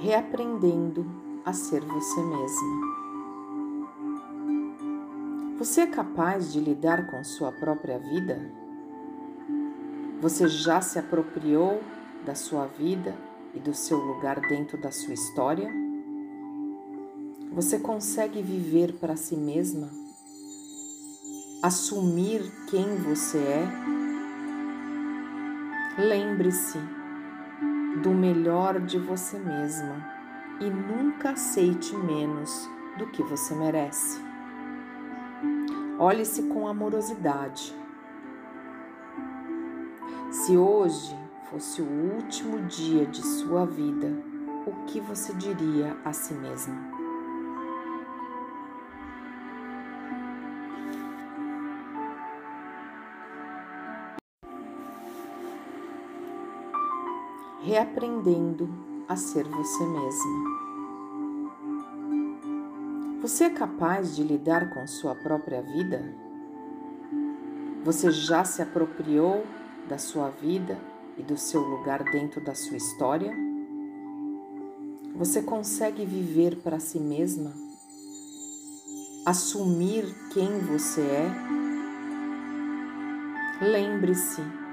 reaprendendo a ser você mesma. Você é capaz de lidar com sua própria vida? Você já se apropriou da sua vida e do seu lugar dentro da sua história? Você consegue viver para si mesma? Assumir quem você é? Lembre-se do melhor de você mesma e nunca aceite menos do que você merece. Olhe-se com amorosidade. Se hoje fosse o último dia de sua vida, o que você diria a si mesma? Reaprendendo a ser você mesma. Você é capaz de lidar com sua própria vida? Você já se apropriou da sua vida e do seu lugar dentro da sua história? Você consegue viver para si mesma? Assumir quem você é? Lembre-se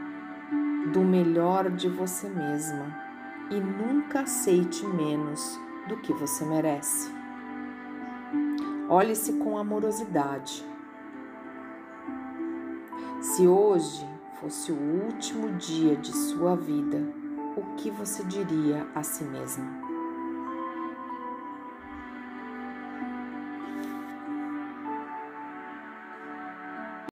do melhor de você mesma e nunca aceite menos do que você merece. Olhe-se com amorosidade. Se hoje fosse o último dia de sua vida, o que você diria a si mesma?